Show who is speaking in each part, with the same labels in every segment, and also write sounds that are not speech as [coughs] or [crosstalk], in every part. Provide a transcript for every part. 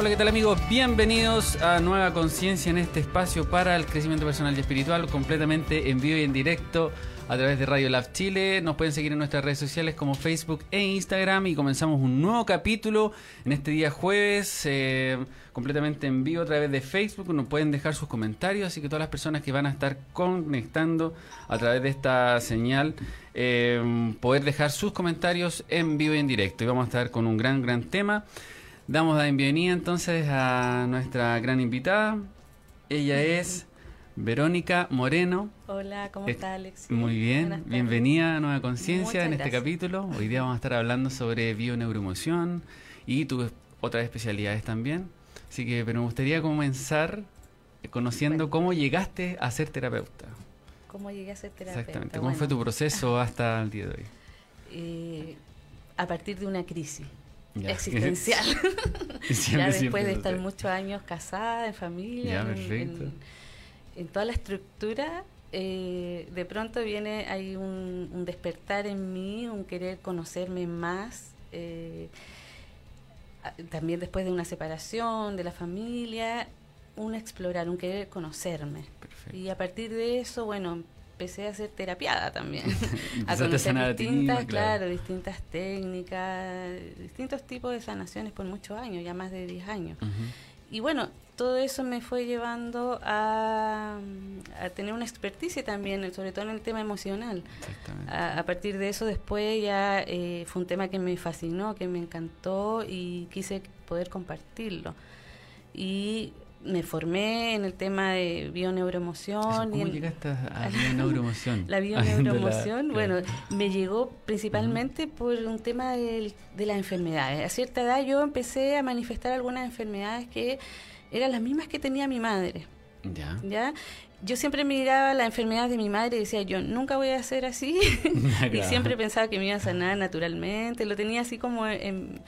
Speaker 1: Hola, ¿qué tal amigos? Bienvenidos a Nueva Conciencia en este espacio para el crecimiento personal y espiritual, completamente en vivo y en directo a través de Radio Lab Chile. Nos pueden seguir en nuestras redes sociales como Facebook e Instagram y comenzamos un nuevo capítulo en este día jueves, eh, completamente en vivo a través de Facebook. Nos pueden dejar sus comentarios, así que todas las personas que van a estar conectando a través de esta señal, eh, poder dejar sus comentarios en vivo y en directo. Y vamos a estar con un gran, gran tema. Damos la bienvenida entonces a nuestra gran invitada. Ella es Verónica Moreno.
Speaker 2: Hola, ¿cómo está Alex?
Speaker 1: Muy bien, bienvenida a Nueva Conciencia en este capítulo. Hoy día vamos a estar hablando sobre bioneuroemoción y tus otras especialidades también. Así que, pero me gustaría comenzar conociendo cómo llegaste a ser terapeuta.
Speaker 2: ¿Cómo llegué a ser terapeuta?
Speaker 1: Exactamente, ¿cómo fue tu proceso hasta el día de hoy? [laughs]
Speaker 2: Eh, a partir de una crisis existencial. [laughs] ya después de estar muchos años casada, en familia, en, toda la estructura, eh, de pronto viene, hay un, despertar en mí, un querer conocerme más. Eh, también después de una separación de la familia, un explorar, un querer conocerme. Y a partir de eso, bueno, empecé a ser terapiada también. [laughs] a conocer distintas, claro. distintas técnicas, distintos tipos de sanaciones por muchos años, ya más de 10 años. Y bueno, todo eso me fue llevando a, tener una experticia también, sobre todo en el tema emocional. A, a, partir de eso después ya eh, fue un tema que me fascinó, que me encantó y quise poder compartirlo. Y me formé en el tema de bioneuroemoción.
Speaker 1: ¿Cómo llegaste a [laughs] bioneuroemoción?
Speaker 2: la [laughs] bioneuroemoción, bueno, me llegó principalmente por un tema de, de las enfermedades. A cierta edad yo empecé a manifestar algunas enfermedades que eran las mismas que tenía mi madre. Ya. ¿Ya? Yo siempre miraba la enfermedad de mi madre y decía, yo nunca voy a ser así. [laughs] y siempre pensaba que me iba a sanar naturalmente. Lo tenía así como en,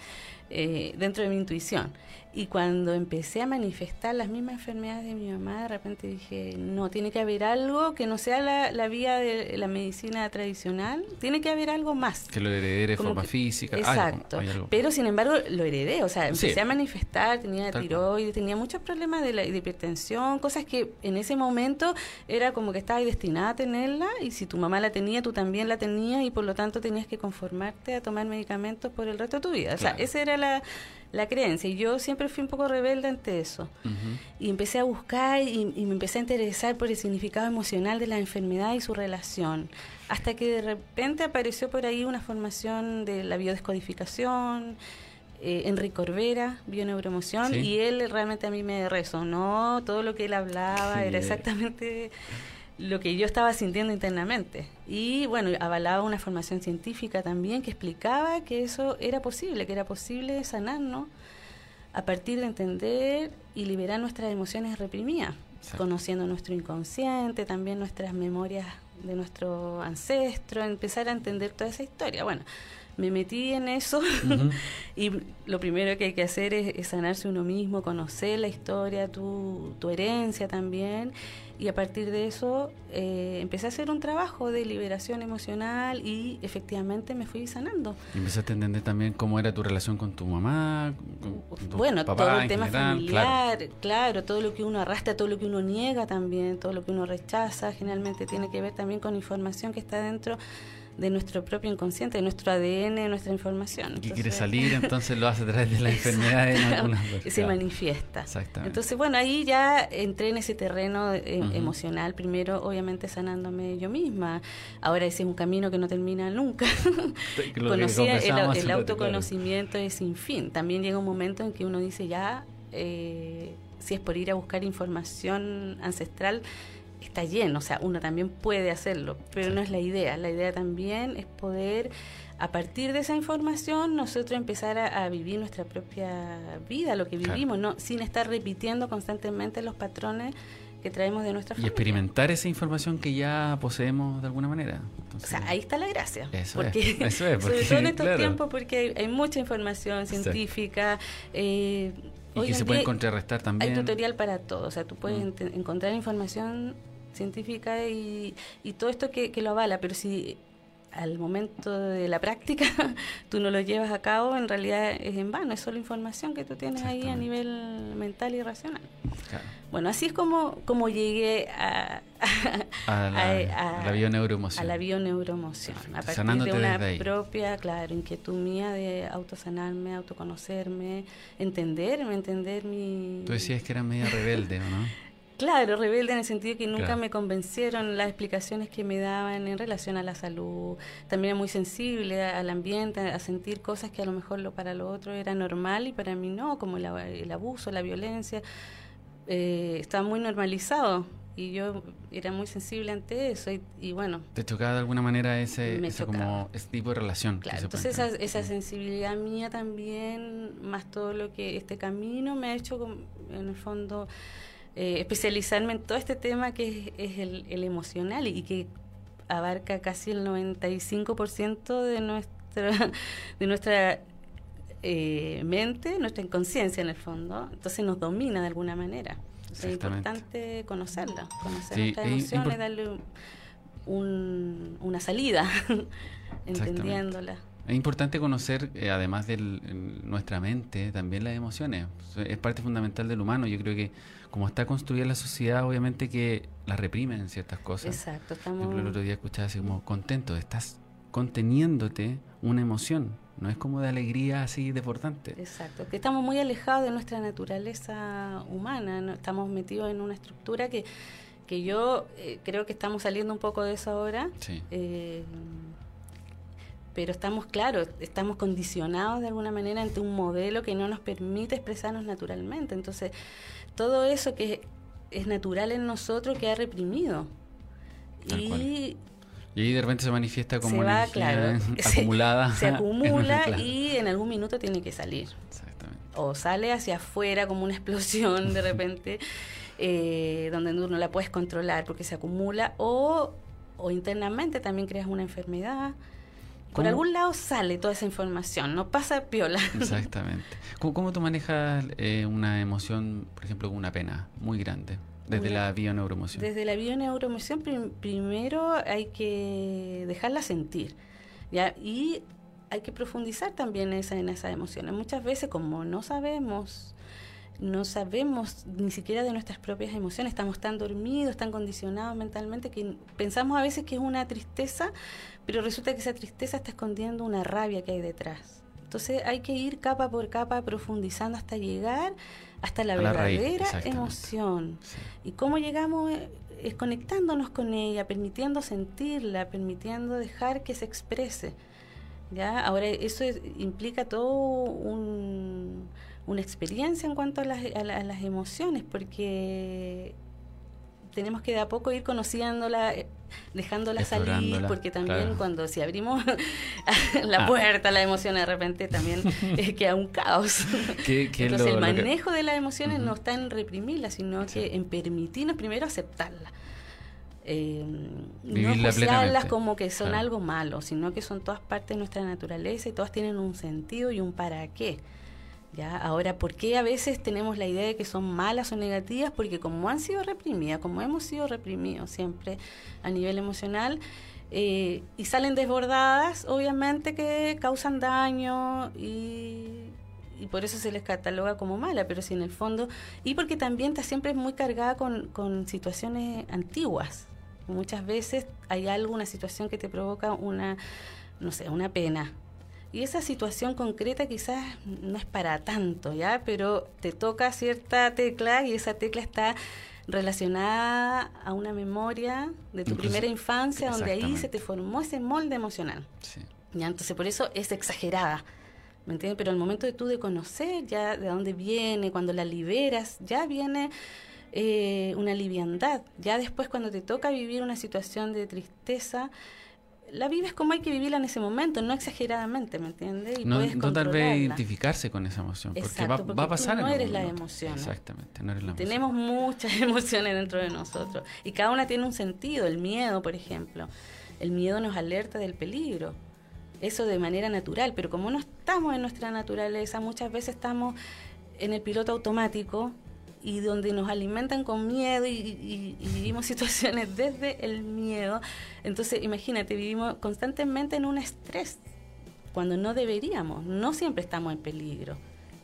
Speaker 2: eh, dentro de mi intuición. Y cuando empecé a manifestar las mismas enfermedades de mi mamá, de repente dije, no, tiene que haber algo que no sea la, vía de la medicina tradicional, tiene que haber algo más.
Speaker 1: Que lo heredé de forma física.
Speaker 2: Exacto. Pero sin embargo lo heredé, o sea, empecé a manifestar, tenía tiroides, tenía muchos problemas de, la, hipertensión, cosas que en ese momento era como que estabas destinada a tenerla y si tu mamá la tenía, tú también la tenías y por lo tanto tenías que conformarte a tomar medicamentos por el resto de tu vida. O sea, esa era la la creencia. Y yo siempre fui un poco rebelde ante eso. Y empecé a buscar y, me empecé a interesar por el significado emocional de la enfermedad y su relación. Hasta que de repente apareció por ahí una formación de la biodescodificación. Eh, Enrique Corvera, bioneuroemoción, y él realmente a mí me resonó, todo lo que él hablaba era exactamente lo que yo estaba sintiendo internamente. Y bueno, avalaba una formación científica también que explicaba que eso era posible, que era posible sanarnos a partir de entender y liberar nuestras emociones reprimidas, conociendo nuestro inconsciente, también nuestras memorias de nuestro ancestro, empezar a entender toda esa historia. Bueno, me metí en eso [laughs] y lo primero que hay que hacer es, sanarse uno mismo, conocer la historia, tu, tu herencia también y a partir de eso eh, empecé a hacer un trabajo de liberación emocional y efectivamente me fui sanando.
Speaker 1: ¿Y empezaste a entender también cómo era tu relación con tu mamá?
Speaker 2: bueno, todo el tema familiar, claro. todo lo que uno arrastra, todo lo que uno niega también, todo lo que uno rechaza, generalmente tiene que ver también con información que está dentro de nuestro propio inconsciente, de nuestro ADN, de nuestra información.
Speaker 1: y quiere salir, [laughs] entonces lo hace a través de la enfermedad en algunas
Speaker 2: Se manifiesta. Exactamente. Entonces, bueno, ahí ya entré en ese terreno eh, emocional, primero obviamente sanándome yo misma. Ahora ese es un camino que no termina nunca. [laughs] Conocía el, autoconocimiento es sin fin. También llega un momento en que uno dice ya, eh, si es por ir a buscar información ancestral, está lleno, o sea, uno también puede hacerlo, pero no es la idea. La idea también es poder, a partir de esa información, nosotros empezar a, vivir nuestra propia vida, lo que vivimos, no sin estar repitiendo constantemente los patrones que traemos de nuestra
Speaker 1: familia. Y experimentar esa información que ya poseemos de alguna manera.
Speaker 2: o sea, ahí está la gracia. Eso porque, es. Eso es [laughs] sobre todo en estos tiempos, porque hay, mucha información científica.
Speaker 1: Eh, y que se puede contrarrestar también.
Speaker 2: Hay tutorial para todo. O sea, tú puedes mm. encontrar información científica y, y todo esto que, que, lo avala, pero si al momento de la práctica [laughs] tú no lo llevas a cabo, en realidad es en vano, es solo información que tú tienes ahí a nivel mental y racional. Bueno, así es como, como llegué a, [laughs]
Speaker 1: a, la, bioneuroemoción.
Speaker 2: A la bioneuroemoción, a partir de una propia, claro, inquietud mía de autosanarme, autoconocerme, entenderme, entender mi...
Speaker 1: Tú decías que era media rebelde, no? [laughs]
Speaker 2: Claro, rebelde en el sentido que nunca me convencieron las explicaciones que me daban en relación a la salud. También era muy sensible al ambiente, a sentir cosas que a lo mejor lo, para lo otro era normal y para mí no, como el, abuso, la violencia. Eh, estaba muy normalizado y yo era muy sensible ante eso y, bueno
Speaker 1: te chocaba de alguna manera ese, como ese tipo de relación
Speaker 2: claro entonces esa, esa, sensibilidad mía también más todo lo que este camino me ha hecho en el fondo eh, especializarme en todo este tema que es, el, emocional y, que abarca casi el 95% de nuestra, [laughs] de nuestra eh, mente, nuestra inconsciencia en el fondo. Entonces nos domina de alguna manera. es importante conocerla, conocer nuestras emociones, darle un, una salida, [laughs] entendiéndola.
Speaker 1: Es importante conocer, eh, además de nuestra mente, también las emociones. Es parte fundamental del humano. Yo creo que como está construida la sociedad, obviamente que la reprimen ciertas cosas.
Speaker 2: Exacto. Estamos...
Speaker 1: Yo el otro día escuchaba así como contento, estás conteniéndote una emoción, no es como de alegría así deportante.
Speaker 2: Exacto, que estamos muy alejados de nuestra naturaleza humana, ¿no? estamos metidos en una estructura que, que yo eh, creo que estamos saliendo un poco de eso ahora.
Speaker 1: Sí.
Speaker 2: Eh, pero estamos, claro, estamos condicionados de alguna manera ante un modelo que no nos permite expresarnos naturalmente. Entonces, todo eso que es natural en nosotros queda reprimido. y,
Speaker 1: y ahí de repente se manifiesta como energía [laughs] [laughs] acumulada.
Speaker 2: Se, acumula [laughs] y en algún minuto tiene que salir. Exactamente. O sale hacia afuera como una explosión de repente, eh, donde no la puedes controlar porque se acumula, o, o internamente también creas una enfermedad por algún lado sale toda esa información, no pasa piola. [laughs]
Speaker 1: Exactamente. ¿Cómo, tú manejas eh, una emoción, por ejemplo, una pena muy grande? Desde la bioneuroemoción.
Speaker 2: Desde la bioneuroemoción primero hay que dejarla sentir. ¿ya? Y hay que profundizar también esa, en esas emociones. Muchas veces como no sabemos no sabemos ni siquiera de nuestras propias emociones, estamos tan dormidos, tan condicionados mentalmente que pensamos a veces que es una tristeza, pero resulta que esa tristeza está escondiendo una rabia que hay detrás. Entonces hay que ir capa por capa profundizando hasta llegar hasta la verdadera emoción. ¿Y cómo llegamos? Es conectándonos con ella, permitiendo sentirla, permitiendo dejar que se exprese. ¿ya? Ahora, eso implica todo un una experiencia en cuanto a las, a, las emociones, porque tenemos que de a poco ir conociéndola, eh, dejándola salir, porque también cuando si abrimos [laughs] la ah. puerta a la emoción de repente también es [laughs] queda un caos. [laughs] Entonces el manejo de las emociones no está en reprimirla sino que en permitirnos primero aceptarla. Eh, no juzgarlas como que son algo malo, sino que son todas partes de nuestra naturaleza y todas tienen un sentido y un para qué. ¿Ya? Ahora, ¿por qué a veces tenemos la idea de que son malas o negativas? Porque como han sido reprimidas, como hemos sido reprimidos siempre a nivel emocional, eh, y salen desbordadas, obviamente que causan daño y, y, por eso se les cataloga como mala, pero si en el fondo, y porque también está siempre muy cargada con, con situaciones antiguas. Muchas veces hay alguna situación que te provoca una, no sé, una pena, y esa situación concreta quizás no es para tanto, ¿ya? Pero te toca cierta tecla y esa tecla está relacionada a una memoria de tu primera infancia, donde ahí se te formó ese molde emocional. ¿ya? Entonces, por eso es exagerada. ¿Me entiendes? Pero al momento de tú de conocer ya de dónde viene, cuando la liberas, ya viene eh, una liviandad. Ya después, cuando te toca vivir una situación de tristeza, la vives como hay que vivirla en ese momento, no exageradamente, ¿me entiendes?
Speaker 1: Y no, no tal vez identificarse con esa emoción, porque, va, va, a pasar.
Speaker 2: no eres la emoción.
Speaker 1: Exactamente, no eres la
Speaker 2: Tenemos muchas [laughs] emociones dentro de nosotros y cada una tiene un sentido. El miedo, por ejemplo, el miedo nos alerta del peligro. Eso de manera natural, pero como no estamos en nuestra naturaleza, muchas veces estamos en el piloto automático y donde nos alimentan con miedo y, vivimos [laughs] situaciones desde el miedo. Entonces, imagínate, vivimos constantemente en un estrés cuando no deberíamos, no siempre estamos en peligro.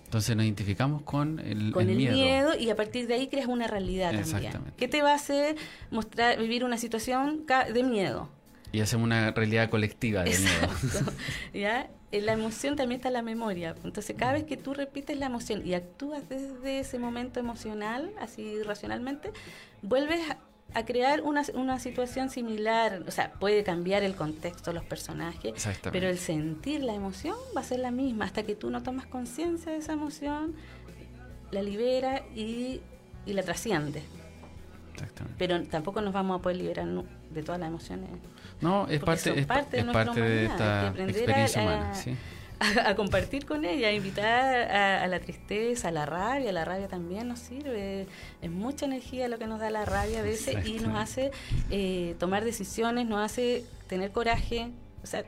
Speaker 1: Entonces nos identificamos con el,
Speaker 2: con
Speaker 1: el,
Speaker 2: miedo. y a partir de ahí creas una realidad también. ¿Qué te va a hacer mostrar vivir una situación de miedo?
Speaker 1: Y hacemos una realidad colectiva de miedo. [laughs]
Speaker 2: ¿Ya? En la emoción también está la memoria. Entonces, cada vez que tú repites la emoción y actúas desde ese momento emocional, así racionalmente, vuelves a crear una, una situación similar. O sea, puede cambiar el contexto, los personajes, pero el sentir la emoción va a ser la misma hasta que tú no tomas conciencia de esa emoción, la libera y, y la trasciende. Pero tampoco nos vamos a poder liberar de todas las emociones.
Speaker 1: No, es parte, es, parte, de, parte de esta experiencia humana. ¿sí? [laughs]
Speaker 2: a, compartir con ella, a invitar a, la tristeza, a la rabia. La rabia también nos sirve. Es mucha energía lo que nos da la rabia a veces y nos hace eh, tomar decisiones, nos hace tener coraje. O sea,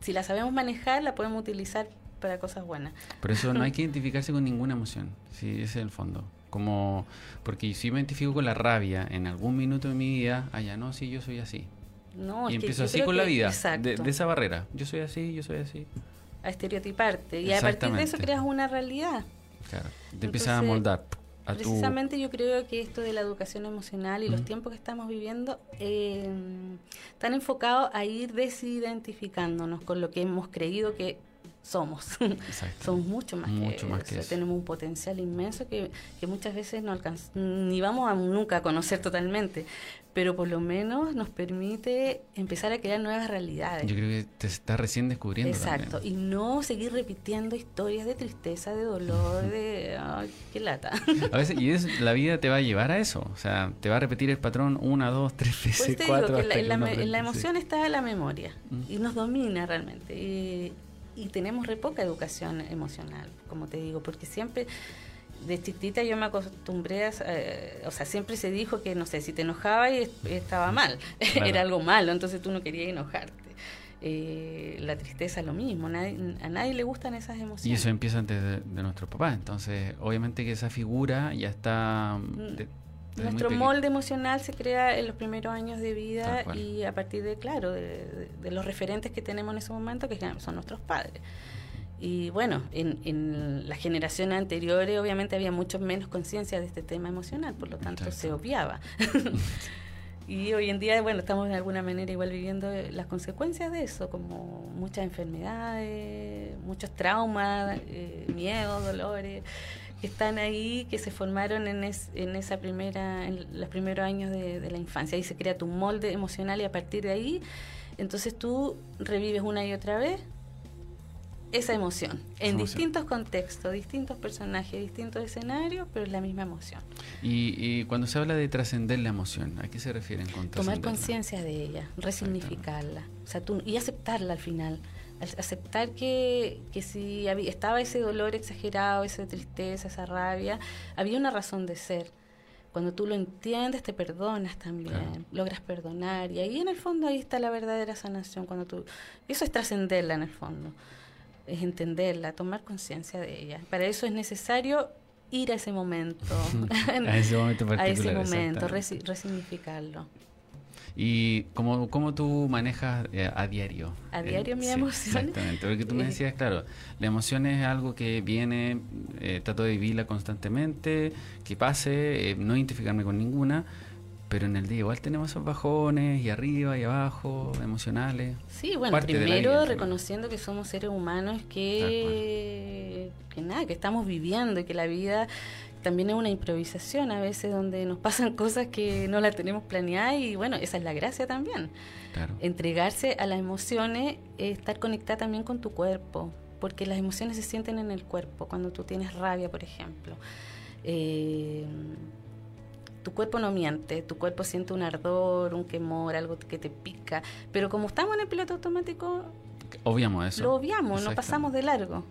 Speaker 2: si la sabemos manejar, la podemos utilizar para cosas buenas.
Speaker 1: Por eso no hay que [laughs] identificarse con ninguna emoción. Sí, ese es el fondo. Como, porque si me identifico con la rabia en algún minuto de mi vida, allá no, sí, yo soy así y empiezo así con la vida, de, esa barrera. Yo soy así, yo soy así.
Speaker 2: A estereotiparte. Y a partir de eso creas una realidad.
Speaker 1: Claro, te empiezas a moldar.
Speaker 2: precisamente yo creo que esto de la educación emocional y los tiempos que estamos viviendo eh, están enfocados a ir desidentificándonos con lo que hemos creído que somos. somos mucho más que, eso. Tenemos un potencial inmenso que, que muchas veces no ni vamos a nunca a conocer totalmente pero por lo menos nos permite empezar a crear nuevas realidades.
Speaker 1: Yo creo que te está recién descubriendo.
Speaker 2: Exacto, y no seguir repitiendo historias de tristeza, de dolor, de... [laughs] Ay, qué lata!
Speaker 1: A veces, y es, la vida te va a llevar a eso, o sea, te va a repetir el patrón una, dos, tres veces, pues te cuatro.
Speaker 2: Digo que la, en, la, emoción está la memoria mm. y nos domina realmente. Y, y tenemos re poca educación emocional, como te digo, porque siempre de chiquitita yo me acostumbré a, eh, o sea, siempre se dijo que, no sé, si te enojaba y estaba mal, [laughs] era algo malo, entonces tú no querías enojarte. Eh, la tristeza lo mismo, a nadie le gustan esas emociones.
Speaker 1: Y eso empieza antes de, nuestro papá, entonces obviamente que esa figura ya está...
Speaker 2: Mm, nuestro molde emocional se crea en los primeros años de vida y a partir de, claro, de, de, los referentes que tenemos en ese momento, que son nuestros padres. Y bueno, en, en las generaciones anteriores obviamente había mucho menos conciencia de este tema emocional, por lo tanto se obviaba. [laughs] y hoy en día, bueno, estamos de alguna manera igual viviendo las consecuencias de eso, como muchas enfermedades, muchos traumas, eh, miedos, dolores que están ahí, que se formaron en, en esa primera, en los primeros años de, de la infancia. Ahí se crea tu molde emocional y a partir de ahí, entonces tú revives una y otra vez esa emoción, en distintos contextos, distintos personajes, distintos escenarios, pero es la misma emoción.
Speaker 1: Y, cuando se habla de trascender la emoción, ¿a qué se refieren con
Speaker 2: Tomar conciencia de ella, resignificarla, o sea, y aceptarla al final. Aceptar que, que si había, estaba ese dolor exagerado, esa tristeza, esa rabia, había una razón de ser. Cuando tú lo entiendes, te perdonas también, logras perdonar. Y ahí en el fondo ahí está la verdadera sanación. Cuando tú, eso es trascenderla en el fondo es entenderla, tomar conciencia de ella. Para eso es necesario ir a ese momento, [laughs]
Speaker 1: a [laughs] ese momento
Speaker 2: a ese momento, resignificarlo.
Speaker 1: ¿Y cómo, cómo tú manejas eh, a diario?
Speaker 2: A diario mi emoción. [laughs]
Speaker 1: Exactamente, porque tú me decías, claro, la emoción es algo que viene, eh, trato de vivirla constantemente, que pase, eh, no identificarme con ninguna, pero en el día igual tenemos esos bajones y arriba y abajo, emocionales.
Speaker 2: Sí, bueno, primero reconociendo que somos seres humanos que, que nada, que estamos viviendo y que la vida también es una improvisación a veces donde nos pasan cosas que no las tenemos planeadas y bueno, esa es la gracia también. Entregarse a las emociones, estar conectada también con tu cuerpo, porque las emociones se sienten en el cuerpo, cuando tú tienes rabia, por ejemplo. Eh, tu cuerpo no miente, tu cuerpo siente un ardor, un quemor, algo que te pica, pero como estamos en el piloto automático,
Speaker 1: obviamos eso.
Speaker 2: Lo obviamos, no pasamos de largo.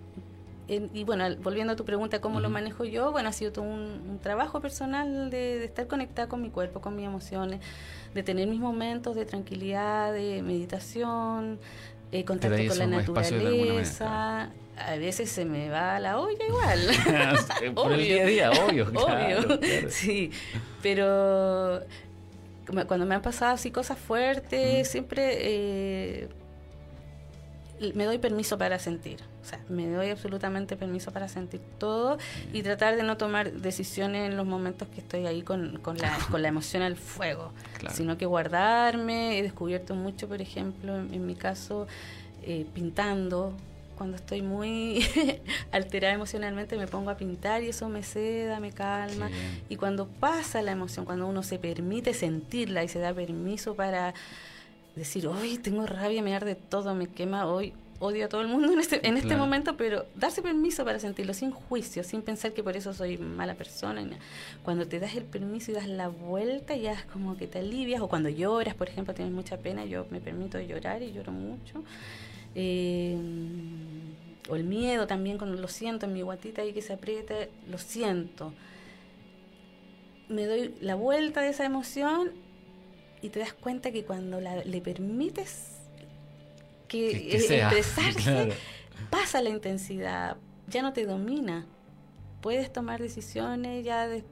Speaker 2: Y bueno, volviendo a tu pregunta, ¿cómo lo manejo yo? Bueno, ha sido todo un, trabajo personal de, estar conectada con mi cuerpo, con mis emociones, de tener mis momentos de tranquilidad, de meditación, eh, contacto con la naturaleza. A veces se me va la olla igual. [laughs]
Speaker 1: Por el [laughs] día a día, obvio.
Speaker 2: obvio. Sí, pero cuando me han pasado así cosas fuertes, siempre eh, me doy permiso para sentir. O sea, me doy absolutamente permiso para sentir todo y tratar de no tomar decisiones en los momentos que estoy ahí con, con, la, [laughs] con la emoción al fuego, sino que guardarme. He descubierto mucho, por ejemplo, en, mi caso, eh, pintando. Cuando estoy muy [laughs] alterada emocionalmente me pongo a pintar y eso me seda, me calma. Y cuando pasa la emoción, cuando uno se permite sentirla y se da permiso para decir, hoy tengo rabia, me arde todo, me quema, hoy odio a todo el mundo en este, en este momento, pero darse permiso para sentirlo sin juicio, sin pensar que por eso soy mala persona. Cuando te das el permiso y das la vuelta, ya es como que te alivias, o cuando lloras, por ejemplo, tienes mucha pena, yo me permito llorar y lloro mucho. Eh, o el miedo también, cuando lo siento en mi guatita ahí que se aprieta, lo siento. Me doy la vuelta de esa emoción y te das cuenta que cuando le permites que, [laughs] expresarse, pasa la intensidad, ya no te domina. Puedes tomar decisiones ya de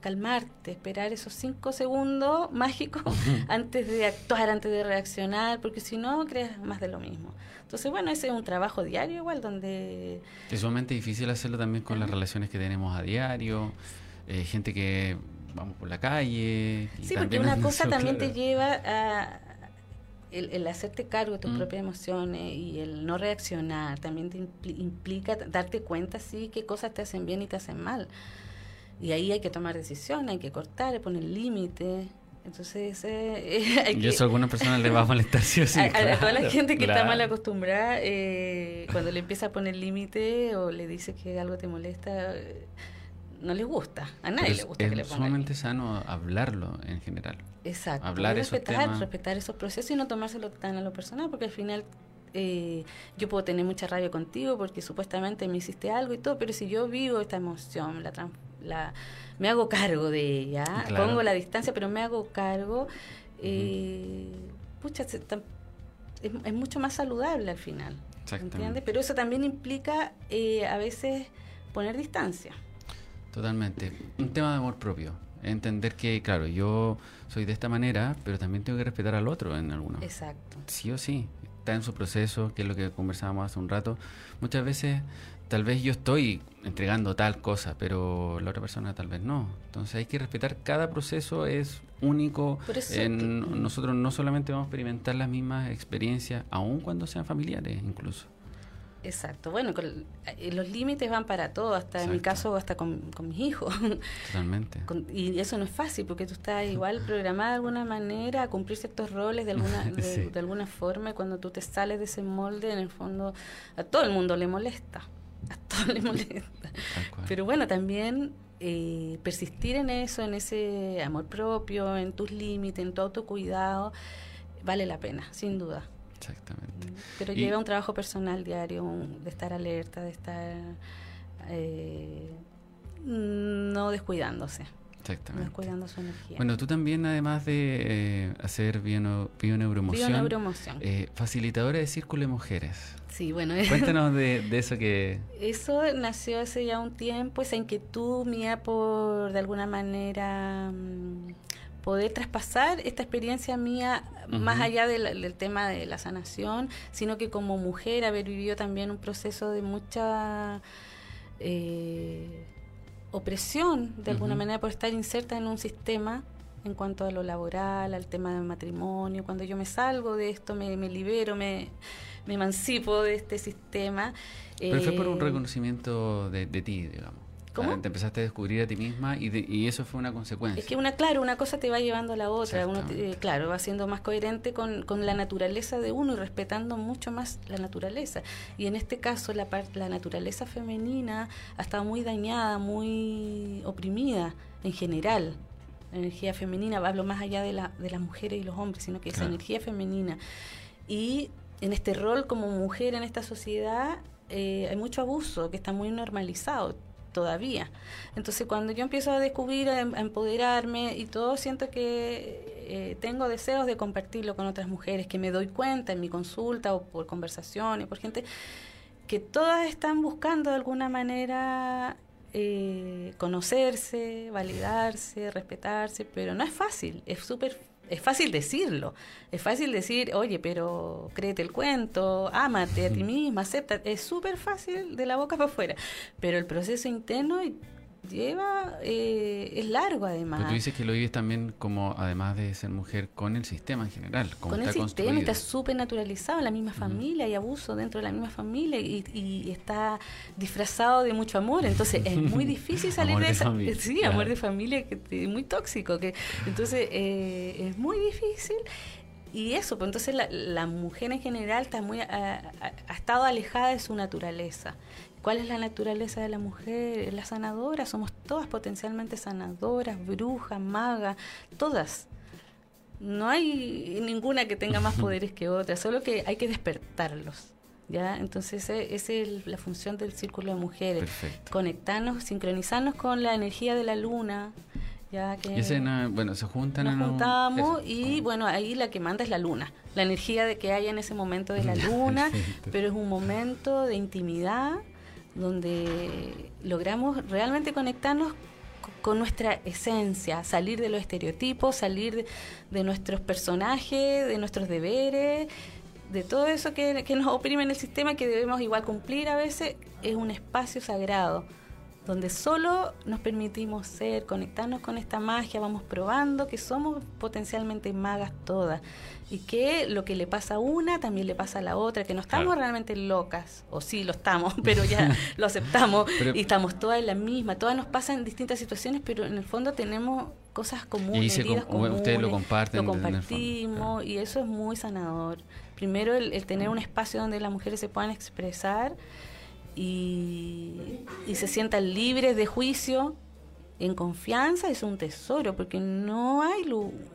Speaker 2: calmarte, esperar esos cinco segundos [laughs] mágicos antes de actuar, antes de reaccionar, porque si no, creas más de lo mismo. Entonces, bueno, ese es un trabajo diario igual donde...
Speaker 1: Es sumamente difícil hacerlo también con las relaciones que tenemos a diario, eh, gente que vamos por la calle.
Speaker 2: sí, porque una [laughs] cosa también te lleva a el, hacerte cargo de tus mm. propias emociones y el no reaccionar también te implica darte cuenta, sí, qué cosas te hacen bien y te hacen mal. Y ahí hay que tomar decisiones, hay que cortar, poner límites. Entonces, eh, [laughs]
Speaker 1: hay y eso a algunas personas les va a molestar, sí o sí. [laughs]
Speaker 2: A, toda la gente que está mal acostumbrada, eh, cuando le empieza a poner límite o le dice que algo te molesta, no les gusta. A nadie le gusta que le pongan.
Speaker 1: Es sumamente sano hablarlo en general.
Speaker 2: Exacto. Hablar respetar, respetar esos procesos y no tomárselo tan a lo personal, porque al final eh, yo puedo tener mucha rabia contigo porque supuestamente me hiciste algo y todo, pero si yo vivo esta emoción, la, la me hago cargo de ella, pongo la distancia, pero me hago cargo, eh, pucha, es, es, mucho más saludable al final. ¿Entiendes? Pero eso también implica eh, a veces poner distancia.
Speaker 1: Totalmente. Un tema de amor propio. Entender que, claro, yo soy de esta manera, pero también tengo que respetar al otro en algunos.
Speaker 2: Exacto.
Speaker 1: Sí o sí. Está en su proceso, que es lo que conversábamos hace un rato. Muchas veces, tal vez yo estoy entregando tal cosa, pero la otra persona tal vez no. Entonces hay que respetar cada proceso, es único. En, nosotros no solamente vamos a experimentar las mismas experiencias, aun cuando sean familiares incluso.
Speaker 2: Exacto. Bueno, eh, los límites van para todo, hasta en mi caso, hasta con, mis hijos. [laughs]
Speaker 1: Totalmente.
Speaker 2: y eso no es fácil, porque tú estás igual programada de alguna manera a cumplir ciertos roles de alguna, [laughs] de, alguna forma, y cuando tú te sales de ese molde, en el fondo, a todo el mundo le molesta. A todo le molesta. [laughs] Pero bueno, también eh, persistir en eso, en ese amor propio, en tus límites, en tu autocuidado, vale la pena, sin duda.
Speaker 1: Exactamente.
Speaker 2: Pero lleva un trabajo personal diario, de estar alerta, de estar eh, no descuidándose.
Speaker 1: Exactamente.
Speaker 2: No descuidando su energía.
Speaker 1: Bueno, tú también, además de eh, hacer bioneuromoción, eh, facilitadora de Círculo de Mujeres.
Speaker 2: Sí, bueno.
Speaker 1: Cuéntanos [laughs] de, eso que...
Speaker 2: Eso nació hace ya un tiempo, esa inquietud mía por, de alguna manera... Mm, poder traspasar esta experiencia mía más allá del tema de la sanación, sino que como mujer haber vivido también un proceso de mucha eh, opresión, de alguna manera, por estar inserta en un sistema en cuanto a lo laboral, al tema del matrimonio. Cuando yo me salgo de esto, me, libero, me, emancipo de este sistema.
Speaker 1: Pero fue por un eh, reconocimiento de ti, digamos. Te empezaste a descubrir a ti misma y, y, eso fue una consecuencia.
Speaker 2: Es que una, claro, una cosa te va llevando a la otra. Uno, claro, va siendo más coherente con, con, la naturaleza de uno y respetando mucho más la naturaleza. Y en este caso, la, la naturaleza femenina ha estado muy dañada, muy oprimida en general. La energía femenina, hablo más allá de, la, de las mujeres y los hombres, sino que es energía femenina. Y en este rol como mujer en esta sociedad eh, hay mucho abuso que está muy normalizado todavía. Entonces cuando yo empiezo a descubrir, a, empoderarme y todo, siento que eh, tengo deseos de compartirlo con otras mujeres, que me doy cuenta en mi consulta o por conversaciones, por gente que todas están buscando de alguna manera eh, conocerse, validarse, respetarse, pero no es fácil, es súper es fácil decirlo, es fácil decir, oye, pero créete el cuento, ámate a ti misma, acepta, es súper fácil de la boca para afuera, pero el proceso interno lleva, eh, es largo además.
Speaker 1: Pero tú dices que lo vives también como, además de ser mujer, con el sistema en general.
Speaker 2: con el sistema está súper naturalizado en la misma familia, hay abuso dentro de la misma familia y, está disfrazado de mucho amor, entonces es muy [laughs] difícil salir de, esa... [laughs] Sí, amor de familia, que, muy tóxico, que entonces eh, es muy difícil y eso, pues entonces la, mujer en general está muy ha, estado alejada de su naturaleza. ¿Cuál es la naturaleza de la mujer? La sanadora, somos todas potencialmente sanadoras, brujas, magas, todas. No hay ninguna que tenga más [laughs] poderes que otra, solo que hay que despertarlos. ¿ya? Entonces esa es la función del círculo de mujeres. Conectarnos, sincronizarnos con la energía de la luna. Ya que
Speaker 1: bueno, se juntan.
Speaker 2: Nos juntamos y bueno, ahí la que manda es la luna. La energía de que hay en ese momento de la [laughs] luna, pero es un momento de intimidad donde logramos realmente conectarnos con nuestra esencia, salir de los estereotipos, salir de, nuestros personajes, de nuestros deberes, de todo eso que, que, nos oprime en el sistema que debemos igual cumplir a veces, es un espacio sagrado donde solo nos permitimos ser, conectarnos con esta magia, vamos probando que somos potencialmente magas todas y que lo que le pasa a una también le pasa a la otra, que no estamos realmente locas, o sí lo estamos, [laughs] pero ya lo aceptamos y estamos todas en la misma, todas nos pasan en distintas situaciones, pero en el fondo tenemos cosas comunes,
Speaker 1: y ustedes lo comparten,
Speaker 2: lo compartimos y eso es muy sanador. Primero el tener un espacio donde las mujeres se puedan expresar y, se sientan libres de juicio, en confianza, es un tesoro, porque no hay,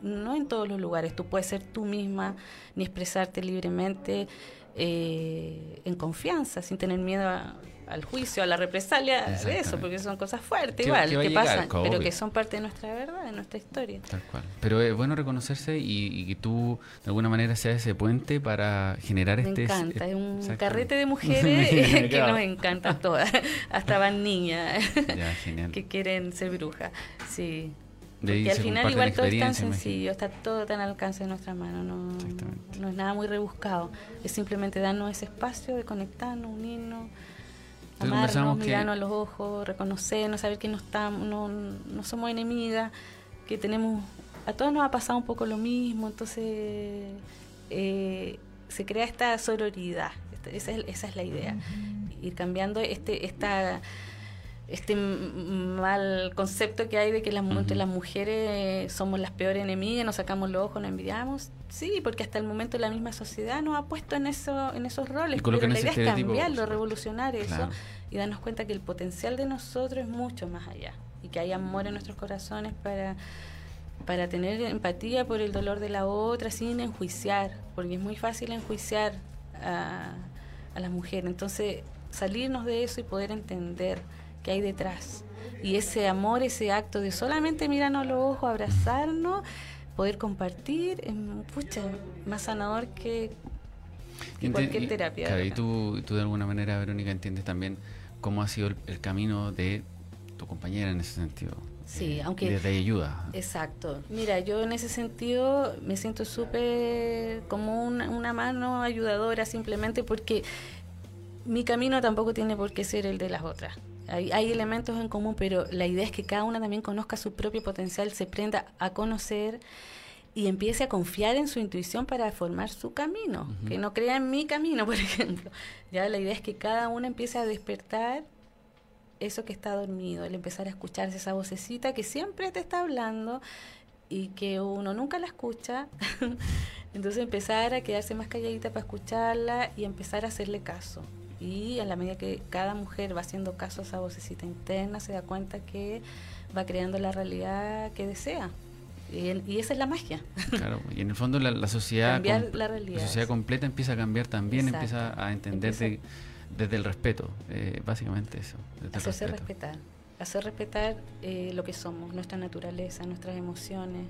Speaker 2: no en todos los lugares. Tú puedes ser tú misma ni expresarte libremente eh, en confianza, sin tener miedo a, al juicio, a la represalia de eso, porque son cosas fuertes igual, que, pasan, pero que son parte de nuestra verdad, de nuestra historia.
Speaker 1: Tal cual. Pero es bueno reconocerse y, que tú de alguna manera seas ese puente para generar
Speaker 2: Me
Speaker 1: este...
Speaker 2: Me encanta, es un carrete de [laughs] mujeres que [laughs] nos encanta todas, [laughs] hasta van niñas que quieren ser brujas, sí. Y al final igual todo es tan sencillo, está todo tan al alcance de nuestra mano, no, no es nada muy rebuscado, es simplemente darnos ese espacio de conectarnos, unirnos, amarnos, mirarnos a los ojos, reconocernos, saber que no, estamos, no, no somos enemigas, que tenemos, a todos nos ha pasado un poco lo mismo, entonces eh, se crea esta sororidad, esa es, esa es la idea, ir cambiando este, esta este mal concepto que hay de que las, las mujeres somos las peores enemigas, nos sacamos los ojos, nos envidiamos. Sí, porque hasta el momento la misma sociedad nos ha puesto en eso en esos roles. Pero la idea es cambiarlo, revolucionar eso y darnos cuenta que el potencial de nosotros es mucho más allá y que hay amor en nuestros corazones para para tener empatía por el dolor de la otra sin enjuiciar, porque es muy fácil enjuiciar a, a la mujer. Entonces, salirnos de eso y poder entender que hay detrás. Y ese amor, ese acto de solamente mirarnos los ojos, abrazarnos, poder compartir, es pucha, más sanador que, cualquier terapia.
Speaker 1: Claro, y tú, tú de alguna manera, Verónica, entiendes también cómo ha sido el, camino de tu compañera en ese sentido.
Speaker 2: Sí, eh, aunque...
Speaker 1: De, ayuda.
Speaker 2: Exacto. Mira, yo en ese sentido me siento súper como una, una mano ayudadora simplemente porque mi camino tampoco tiene por qué ser el de las otras. Hay, elementos en común, pero la idea es que cada una también conozca su propio potencial, se prenda a conocer y empiece a confiar en su intuición para formar su camino, que no crea en mi camino, [laughs] por ejemplo. Ya la idea es que cada una empiece a despertar eso que está dormido, el empezar a escucharse esa vocecita que siempre te está hablando y que uno nunca la escucha. [laughs] Entonces empezar a quedarse más calladita para escucharla y empezar a hacerle caso y a la medida que cada mujer va haciendo caso a esa vocecita interna, se da cuenta que va creando la realidad que desea. Y, esa es la magia.
Speaker 1: Claro, y en el fondo la, sociedad [laughs]
Speaker 2: la, realidad,
Speaker 1: la sociedad completa empieza a cambiar también, empieza a entender de, desde el respeto, eh, básicamente eso.
Speaker 2: Hacerse respetar, hacer respetar eh, lo que somos, nuestra naturaleza, nuestras emociones,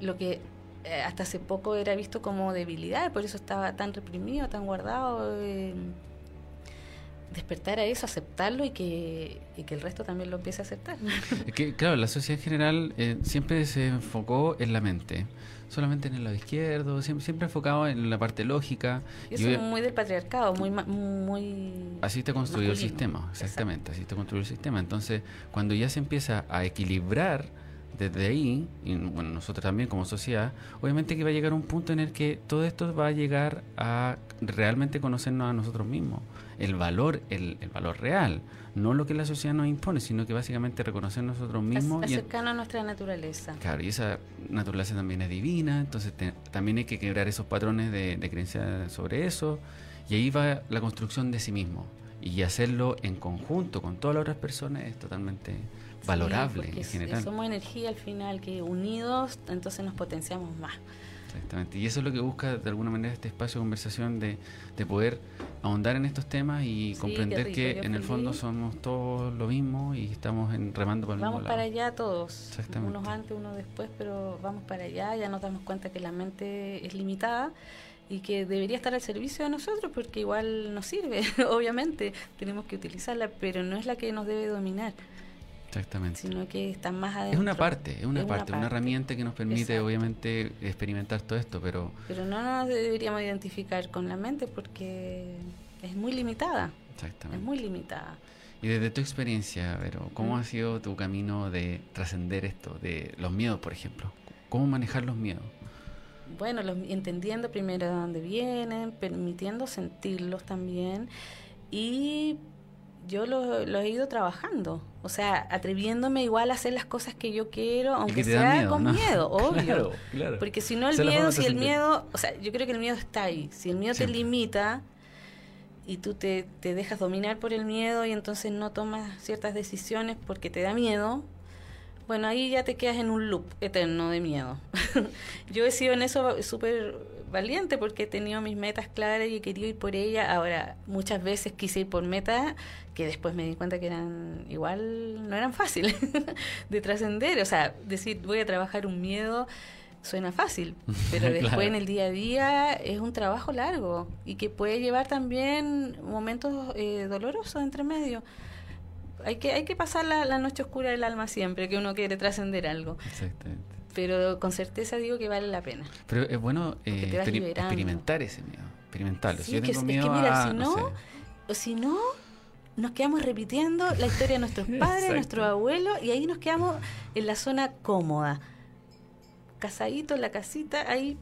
Speaker 2: lo que eh, hasta hace poco era visto como debilidad, por eso estaba tan reprimido, tan guardado. Despertar a eso, aceptarlo y que, que el resto también lo empiece a aceptar.
Speaker 1: que, claro, la sociedad en general siempre se enfocó en la mente solamente en el lado izquierdo, siempre, siempre enfocado en la parte lógica.
Speaker 2: Y eso es muy del patriarcado, muy... muy
Speaker 1: así te construyó el sistema, exactamente, así te construyó el sistema. Entonces, cuando ya se empieza a equilibrar desde ahí, y bueno, nosotros también como sociedad, obviamente que va a llegar un punto en el que todo esto va a llegar a realmente conocernos a nosotros mismos, el valor, el, el valor real no lo que la sociedad nos impone, sino que básicamente reconocer nosotros mismos.
Speaker 2: Acercarnos a nuestra naturaleza.
Speaker 1: Claro, y esa naturaleza también es divina, entonces también hay que quebrar esos patrones de, creencia sobre eso, y ahí va la construcción de sí mismo. Y hacerlo en conjunto con todas las otras personas es totalmente valorable en general.
Speaker 2: Somos energía al final, que unidos entonces nos potenciamos más.
Speaker 1: Exactamente. Y eso es lo que busca de alguna manera este espacio de conversación, de, de poder ahondar en estos temas y comprender que en el fondo somos todos lo mismo y estamos en, remando
Speaker 2: por
Speaker 1: el
Speaker 2: vamos para allá todos, unos antes, unos después, pero vamos para allá, ya nos damos cuenta que la mente es limitada y que debería estar al servicio de nosotros porque igual nos sirve, [laughs] obviamente, tenemos que utilizarla, pero no es la que nos debe dominar.
Speaker 1: Exactamente.
Speaker 2: Sino que está más adentro.
Speaker 1: Es una parte, es una, parte, una herramienta que nos permite obviamente experimentar todo esto, pero...
Speaker 2: Pero no nos deberíamos identificar con la mente porque es muy limitada.
Speaker 1: Exactamente.
Speaker 2: Es muy limitada.
Speaker 1: Y desde tu experiencia, Vero, ¿cómo ha sido tu camino de trascender esto, de los miedos, por ejemplo? ¿Cómo manejar los miedos?
Speaker 2: Bueno, los, entendiendo primero de dónde vienen, permitiendo sentirlos también y yo lo, he ido trabajando. O sea, atreviéndome igual a hacer las cosas que yo quiero, aunque sea con miedo, [laughs] obvio. Porque si no el miedo, si el miedo, o sea, yo creo que el miedo está ahí. Si el miedo te limita y tú te, te dejas dominar por el miedo y entonces no tomas ciertas decisiones porque te da miedo, bueno, ahí ya te quedas en un loop eterno de miedo. [laughs] yo he sido en eso súper valiente porque he tenido mis metas claras y he querido ir por ellas. Ahora, muchas veces quise ir por metas que después me di cuenta que eran igual, no eran fáciles [laughs] de trascender. O sea, decir voy a trabajar un miedo suena fácil, [laughs] pero después en el día a día es un trabajo largo y que puede llevar también momentos eh, dolorosos entre medio. Hay que, hay que pasar la, la, noche oscura del alma siempre que uno quiere trascender algo. Exactamente pero con certeza digo que vale la pena.
Speaker 1: Pero es bueno eh, experimentar ese miedo, experimentarlo.
Speaker 2: si yo tengo miedo es que mira, si no, si no, nos quedamos repitiendo la historia de nuestros [laughs] padres, nuestros abuelos, y ahí nos quedamos en la zona cómoda. Casadito en la casita, ahí,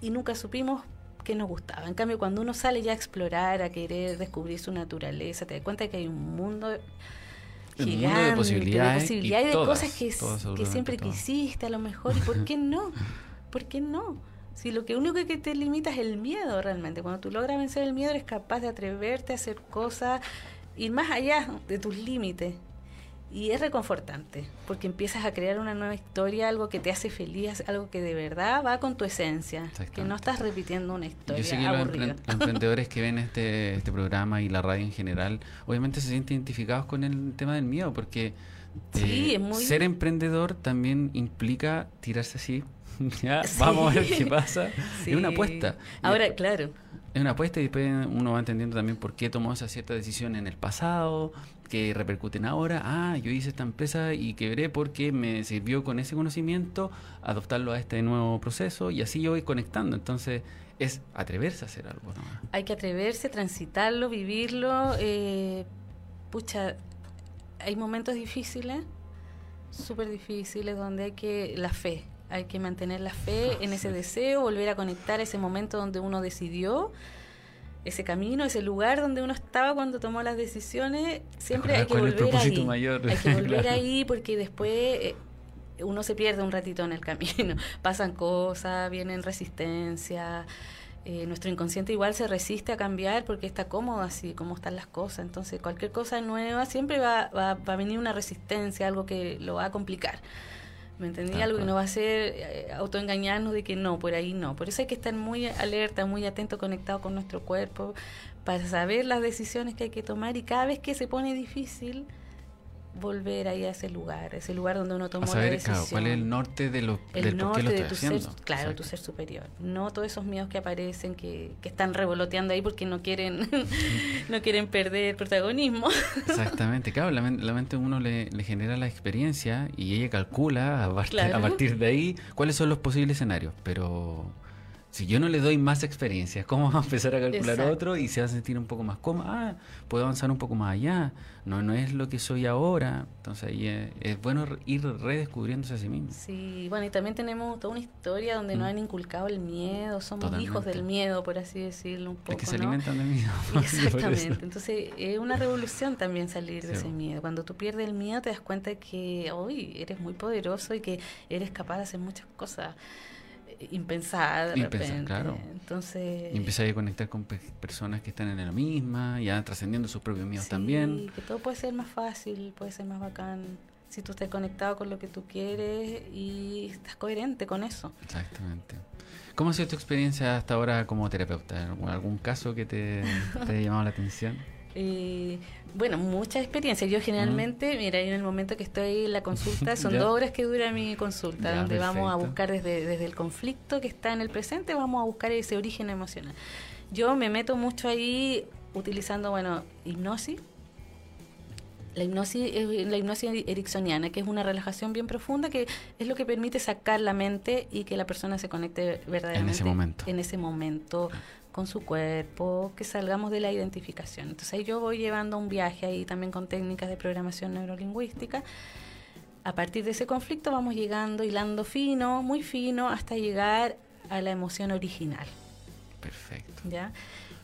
Speaker 2: y nunca supimos qué nos gustaba. En cambio, cuando uno sale ya a explorar, a querer descubrir su naturaleza, te das cuenta que hay un mundo
Speaker 1: un mundo de posibilidades,
Speaker 2: de, de cosas que, que siempre quisiste a lo mejor. ¿Y por qué no? ¿Por qué no? Si lo que único que te limita es el miedo realmente. Cuando tú logras vencer el miedo eres capaz de atreverte a hacer cosas, ir más allá de tus límites. Y es reconfortante, porque empiezas a crear una nueva historia, algo que te hace feliz, algo que de verdad va con tu esencia, que no estás repitiendo una historia. Yo sé que
Speaker 1: los, emprendedores que ven este, este programa y la radio en general, obviamente se sienten identificados con el tema del miedo, porque eh, ser emprendedor también implica tirarse así. [laughs] ya, vamos a ver qué pasa. [laughs] Es una apuesta.
Speaker 2: Ahora, claro.
Speaker 1: Es una apuesta y después uno va entendiendo también por qué tomó esa cierta decisión en el pasado, que repercuten ahora, ah, yo hice esta empresa y quebré porque me sirvió con ese conocimiento adoptarlo a este nuevo proceso y así yo voy conectando. Entonces es atreverse a hacer algo.
Speaker 2: Hay que atreverse, transitarlo, vivirlo. Eh, pucha, hay momentos difíciles, súper difíciles, donde hay que la fe. Hay que mantener la fe en ese deseo, volver a conectar ese momento donde uno decidió ese camino, ese lugar donde uno estaba cuando tomó las decisiones, siempre hay que volver ahí. Hay que [laughs] volver ahí porque después eh, uno se pierde un ratito en el camino. [laughs] Pasan cosas, vienen resistencia. Eh, nuestro inconsciente igual se resiste a cambiar porque está cómodo así como están las cosas. Entonces, cualquier cosa nueva siempre va, va, va a venir una resistencia, algo que lo va a complicar ¿Me entendí? Algo que no va a ser eh, autoengañarnos de que no, por ahí no. Por eso hay que estar muy alerta, muy atento, conectado con nuestro cuerpo, para saber las decisiones que hay que tomar y cada vez que se pone difícil, volver ahí a ese lugar, ese lugar donde uno toma
Speaker 1: saber, decisión. cuál es el norte de lo,
Speaker 2: el
Speaker 1: del
Speaker 2: norte
Speaker 1: por qué
Speaker 2: lo de tu ser, claro, tu ser superior. No todos esos miedos que aparecen, que, que están revoloteando ahí porque no quieren [laughs] no quieren perder protagonismo.
Speaker 1: Exactamente, claro, la, mente uno le, le, genera la experiencia y ella calcula a partir de ahí cuáles son los posibles escenarios, pero si yo no le doy más experiencia, [laughs] ¿cómo va a empezar a calcular otro y se va a sentir un poco más cómodo? Ah, puedo avanzar un poco más allá. No, no es lo que soy ahora. Entonces ahí es, bueno ir redescubriéndose a sí mismo.
Speaker 2: Sí, bueno, y también tenemos toda una historia donde nos mm. han inculcado el miedo, somos hijos del miedo, por así decirlo un poco.
Speaker 1: Es que se alimentan del miedo. [laughs]
Speaker 2: Exactamente. Entonces es una revolución también salir de ese miedo. Cuando tú pierdes el miedo te das cuenta que hoy eres muy poderoso y que eres capaz de hacer muchas cosas impensada de repente. claro. Entonces...
Speaker 1: Y empieza a conectar con personas que están en la misma, ya trascendiendo sus propios miedos sí, también.
Speaker 2: que todo puede ser más fácil, puede ser más bacán si tú estás conectado con lo que tú quieres y estás coherente con eso.
Speaker 1: Exactamente. ¿Cómo ha sido tu experiencia hasta ahora como terapeuta? ¿Algún caso que te, te haya llamado la atención?
Speaker 2: Eh, bueno, mucha experiencia. Yo generalmente, mira, en el momento que estoy en la consulta, [laughs] son dos horas que dura mi consulta, donde vamos a buscar desde, desde el conflicto que está en el presente, vamos a buscar ese origen emocional. Yo me meto mucho ahí utilizando, bueno, hipnosis. La hipnosis es la hipnosis ericksoniana, que es una relajación bien profunda, que es lo que permite sacar la mente y que la persona se conecte verdaderamente en ese momento, en ese momento con su cuerpo, que salgamos de la identificación. Entonces ahí yo voy llevando un viaje ahí también con técnicas de programación neurolingüística. A partir de ese conflicto vamos llegando, hilando fino, muy fino, hasta llegar a la emoción original.
Speaker 1: Perfecto.
Speaker 2: ¿Ya?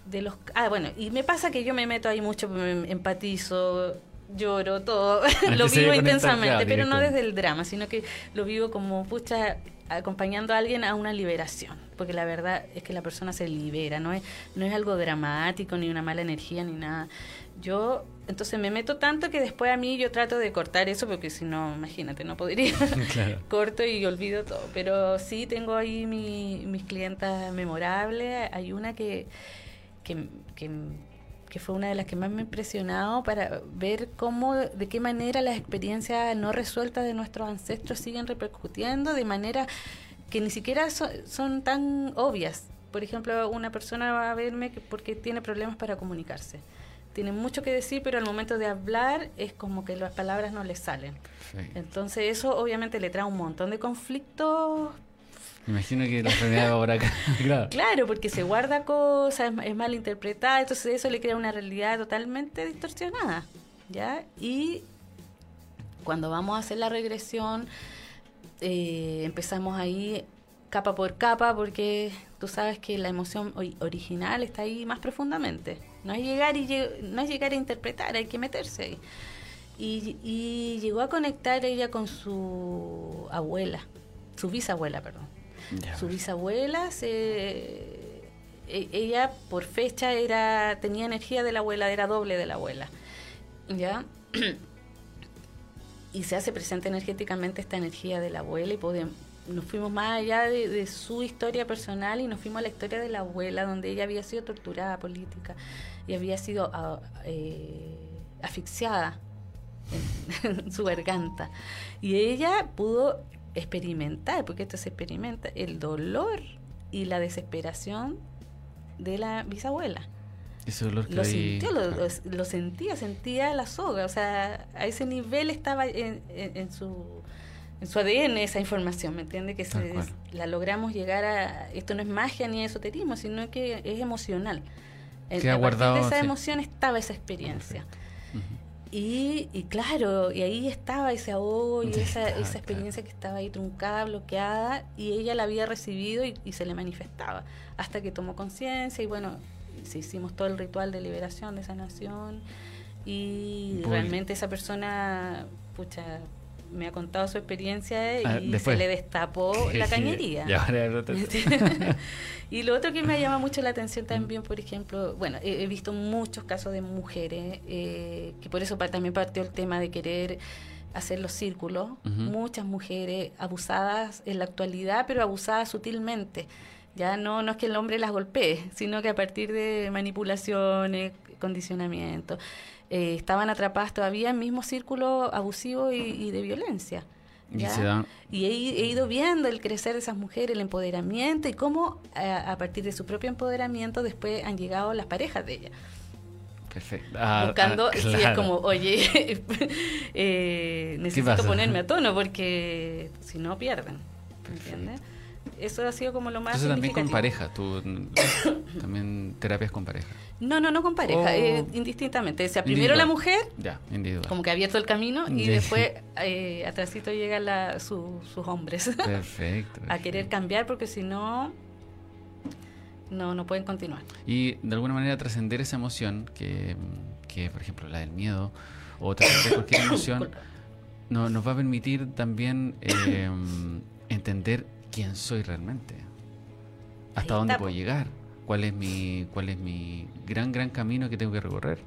Speaker 2: De los, ah, bueno, y me pasa que yo me meto ahí mucho, me empatizo, lloro, todo, [laughs] lo vivo intensamente, pero no desde el drama, sino que lo vivo como, pucha, acompañando a alguien a una liberación, porque la verdad es que la persona se libera, no es, no es algo dramático, ni una mala energía, ni nada. Yo, entonces me meto tanto que después a mí yo trato de cortar eso, porque si no, imagínate, no podría. [laughs] [laughs] Corto y olvido todo. Pero sí tengo ahí mi, mis clientas memorables. Hay una que, que, que que fue una de las que más me ha impresionado para ver cómo, de qué manera las experiencias no resueltas de nuestros ancestros siguen repercutiendo de manera que ni siquiera son, tan obvias. Por ejemplo, una persona va a verme porque tiene problemas para comunicarse. Tiene mucho que decir, pero al momento de hablar es como que las palabras no le salen. Entonces eso obviamente le trae un montón de conflictos
Speaker 1: Imagino que la enfermedad va por acá. [laughs]
Speaker 2: claro. claro, porque se guarda cosas, es, mal interpretada, entonces eso le crea una realidad totalmente distorsionada. ¿Ya? Y cuando vamos a hacer la regresión, eh, empezamos ahí capa por capa, porque tú sabes que la emoción original está ahí más profundamente. No es llegar y no es llegar a interpretar, hay que meterse ahí. Y, y llegó a conectar ella con su abuela, su bisabuela, perdón su bisabuela, e, ella por fecha era tenía energía de la abuela, era doble de la abuela. ¿Ya? [clears throat] y se hace presente energéticamente esta energía de la abuela y podemos, nos fuimos más allá de, su historia personal y nos fuimos a la historia de la abuela, donde ella había sido torturada política y había sido ah, eh, asfixiada en, [laughs] su garganta. Y ella pudo experimentar, porque esto se experimenta, el dolor y la desesperación de la bisabuela.
Speaker 1: Ese dolor que
Speaker 2: lo, sintió, lo, sentía, sentía la soga, o sea, a ese nivel estaba en, en, su en su ADN esa información, ¿me entiende? Que se, la logramos llegar a... Esto no es magia ni esoterismo, sino que es emocional.
Speaker 1: Que ha guardado,
Speaker 2: de esa emoción estaba esa experiencia. Y, y, claro, y ahí estaba ese ahogo y esa, esa experiencia que estaba ahí truncada, bloqueada, y ella la había recibido y, se le manifestaba, hasta que tomó conciencia y bueno, se hicimos todo el ritual de liberación, de sanación, y realmente esa persona, pucha, me ha contado su experiencia ah, y se le destapó [laughs] la cañería. [laughs] y lo otro que me [laughs] llama mucho la atención también, por ejemplo, bueno, he, visto muchos casos de mujeres, eh, que por eso también partió el tema de querer hacer los círculos. Muchas mujeres abusadas en la actualidad, pero abusadas sutilmente. Ya no, no es que el hombre las golpee, sino que a partir de manipulaciones, condicionamiento, eh, estaban atrapadas todavía en mismo círculo abusivo y, de violencia. Y, he, ido viendo el crecer de esas mujeres, el empoderamiento y cómo a, partir de su propio empoderamiento después han llegado las parejas de ellas.
Speaker 1: Perfecto. Ah,
Speaker 2: Buscando, ah, es como, oye, [laughs] eh, necesito ponerme a tono porque si no pierden. ¿Entiendes? Eso ha sido como lo más.
Speaker 1: Entonces también con pareja, tú [coughs] también terapias con pareja.
Speaker 2: No, no, no con pareja, eh, indistintamente. O sea, primero la mujer,
Speaker 1: ya, individual.
Speaker 2: como que ha abierto el camino y después [laughs] eh, atrásito llegan la, sus hombres. [laughs]
Speaker 1: Perfecto,
Speaker 2: A querer cambiar porque si no, no, no pueden continuar.
Speaker 1: Y de alguna manera trascender esa emoción, que, que por ejemplo la del miedo, o trascender cualquier [coughs] emoción, no, nos va a permitir también eh, entender quién soy realmente, hasta dónde puedo llegar, cuál es mi, cuál es mi gran, gran camino que tengo que recorrer.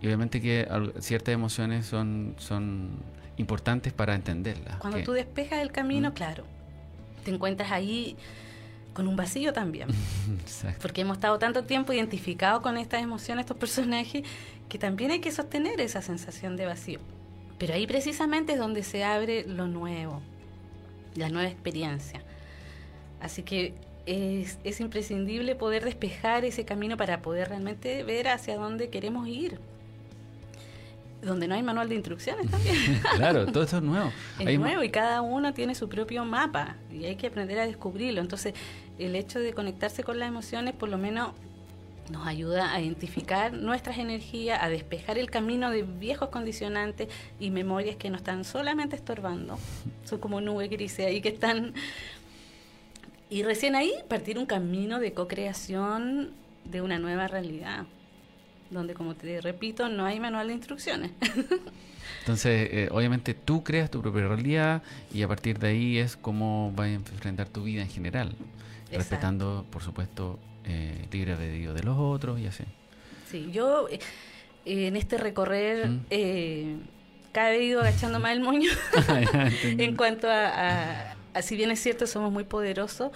Speaker 1: Y obviamente que ciertas emociones son, son importantes para entenderlas.
Speaker 2: Cuando tú despejas el camino, ¿Mm? claro, te encuentras ahí con un vacío también. [laughs] Porque hemos estado tanto tiempo identificados con estas emociones, estos personajes, que también hay que sostener esa sensación de vacío. Pero ahí precisamente es donde se abre lo nuevo, la nueva experiencia. Así que es, es, imprescindible poder despejar ese camino para poder realmente ver hacia dónde queremos ir. Donde no hay manual de instrucciones también. [laughs]
Speaker 1: claro, todo esto es nuevo.
Speaker 2: Es nuevo y cada uno tiene su propio mapa y hay que aprender a descubrirlo. Entonces, el hecho de conectarse con las emociones, por lo menos nos ayuda a identificar nuestras energías, a despejar el camino de viejos condicionantes y memorias que nos están solamente estorbando. Son como nubes grises ahí que están... Y recién ahí partir un camino de co-creación de una nueva realidad, donde, como te repito, no hay manual de instrucciones. [laughs]
Speaker 1: Entonces, eh, obviamente tú creas tu propia realidad y a partir de ahí es cómo vas a enfrentar tu vida en general, respetando, por supuesto, eh, libre albedrío de los otros y así.
Speaker 2: Sí, yo eh, en este recorrer ¿Mm? eh, cada vez he ido agachando más el moño [laughs] en cuanto a, si bien es cierto, somos muy poderosos.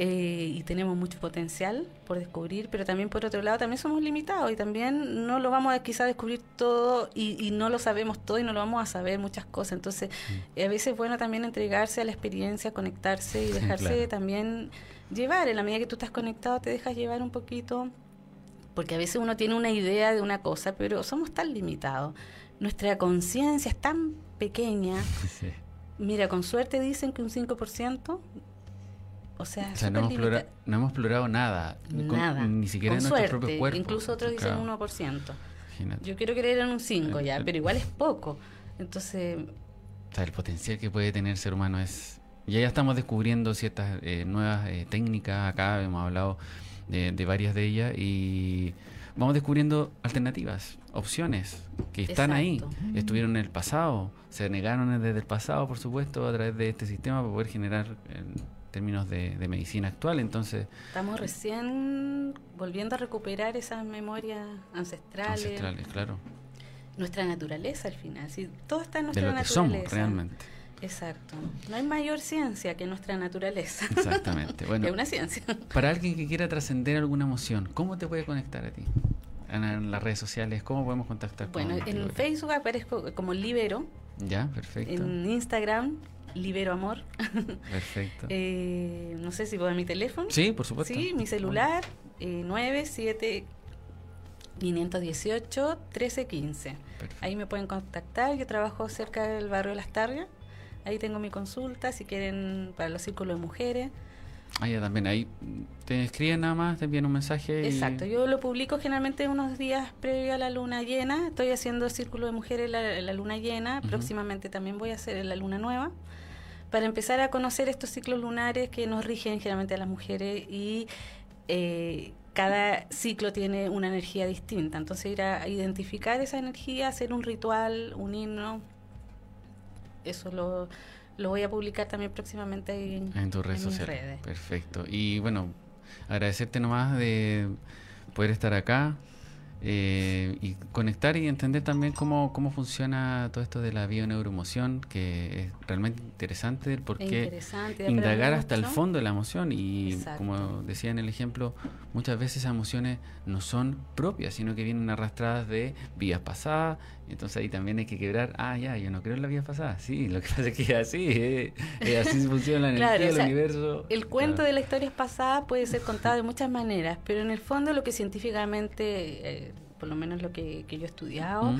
Speaker 2: Eh, y tenemos mucho potencial por descubrir, pero también por otro lado también somos limitados y también no lo vamos a quizá descubrir todo y, no lo sabemos todo y no lo vamos a saber muchas cosas. Entonces, mm. a veces es bueno también entregarse a la experiencia, conectarse y dejarse también llevar. En la medida que tú estás conectado, te dejas llevar un poquito, porque a veces uno tiene una idea de una cosa, pero somos tan limitados. Nuestra conciencia es tan pequeña. Mira, con suerte dicen que un 5%. O sea,
Speaker 1: no, hemos no, hemos explorado nada.
Speaker 2: Nada.
Speaker 1: ni siquiera en nuestro propio cuerpo.
Speaker 2: Incluso otros dicen un 1%. Yo quiero creer en un 5 ya, pero igual es poco. Entonces...
Speaker 1: O sea, el potencial que puede tener el ser humano es ya ya estamos descubriendo ciertas eh, nuevas eh, técnicas acá, hemos hablado de, varias de ellas y vamos descubriendo alternativas, opciones que están ahí, estuvieron en el pasado, se negaron desde el pasado, por supuesto, a través de este sistema para poder generar en términos de, medicina actual. Entonces,
Speaker 2: estamos recién volviendo a recuperar esas memorias ancestrales.
Speaker 1: Ancestrales, claro.
Speaker 2: Nuestra naturaleza al final, sí, todo está en nuestra
Speaker 1: de lo
Speaker 2: que
Speaker 1: somos realmente.
Speaker 2: Exacto. No hay mayor ciencia que nuestra naturaleza.
Speaker 1: Exactamente. Bueno,
Speaker 2: es una ciencia.
Speaker 1: Para alguien que quiera trascender alguna emoción, ¿cómo te puede conectar a ti? En, las redes sociales, ¿cómo podemos contactar?
Speaker 2: Bueno, en Facebook aparezco como Libero.
Speaker 1: Ya, perfecto.
Speaker 2: En Instagram, Libero Amor. [laughs]
Speaker 1: Perfecto.
Speaker 2: eh, no sé si puedo mi teléfono.
Speaker 1: Sí, por supuesto.
Speaker 2: Sí, mi celular, eh, 97 518 1315. Ahí me pueden contactar. Yo trabajo cerca del barrio de Las Tarrias. Ahí tengo mi consulta, si quieren, para los círculos de mujeres.
Speaker 1: Ah, ya también, ahí te escriben nada más, te envían un mensaje.
Speaker 2: Exacto, yo lo publico generalmente unos días previo a la luna llena. Estoy haciendo círculo de mujeres la, la luna llena, próximamente también voy a hacer la luna nueva, para empezar a conocer estos ciclos lunares que nos rigen generalmente a las mujeres y eh, cada ciclo tiene una energía distinta. Entonces ir a identificar esa energía, hacer un ritual, un himno eso lo, lo voy a publicar también próximamente en,
Speaker 1: en tus redes sociales. Perfecto. Y bueno, agradecerte nomás de poder estar acá. Eh, y conectar y entender también cómo, cómo funciona todo esto de la bioneuroemoción, que es realmente interesante el por qué indagar hasta el fondo de la emoción. Y como decía en el ejemplo, muchas veces esas emociones no son propias, sino que vienen arrastradas de vidas pasadas. Entonces ahí también hay que quebrar, ah, ya, yo no creo en la vida pasada. Sí, lo que [laughs] pasa es que es así, eh, así [laughs] funciona la energía, el universo.
Speaker 2: El cuento de la historia pasada puede ser contado de muchas maneras, pero en el fondo lo que científicamente... Por lo menos lo que, yo he estudiado,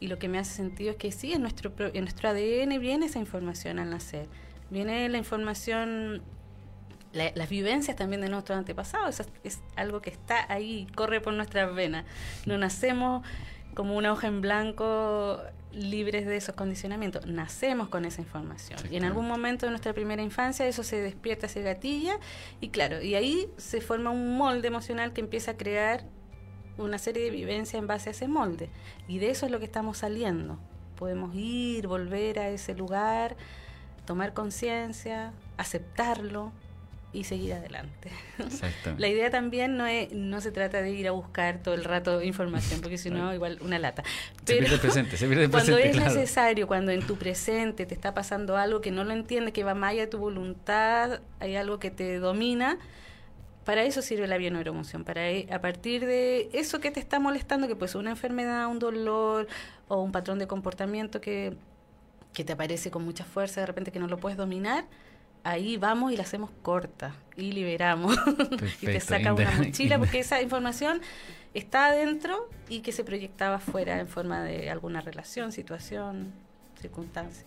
Speaker 2: y lo que me hace sentido es que sí, en nuestro, en nuestro ADN viene esa información al nacer, viene la información, las vivencias también de nuestros antepasados, es, es algo que está ahí, corre por nuestras venas, no nacemos como una hoja en blanco libres de esos condicionamientos. Nacemos con esa información. y en algún momento de nuestra primera infancia eso se despierta, se gatilla y claro, y ahí se forma un molde emocional que empieza a crear una serie de vivencias en base a ese molde. Y de eso es lo que estamos saliendo. Podemos ir, volver a ese lugar, tomar conciencia, aceptarlo y seguir adelante. [laughs] La idea también no es, no se trata de ir a buscar todo el rato información, porque si no, igual una lata.
Speaker 1: Pero se presente, se [laughs]
Speaker 2: presente,
Speaker 1: cuando
Speaker 2: es necesario, cuando en tu presente te está pasando algo que no lo entiendes, que va más allá de tu voluntad, hay algo que te domina, para eso sirve la bioneuroemoción, para e, a partir de eso que te está molestando, que puede ser una enfermedad, un dolor o un patrón de comportamiento que, que te aparece con mucha fuerza, de repente que no lo puedes dominar, ahí vamos y la hacemos corta y liberamos. [laughs] Y te saca una mochila porque esa información está adentro y que se proyectaba afuera en forma de alguna relación, situación, circunstancia.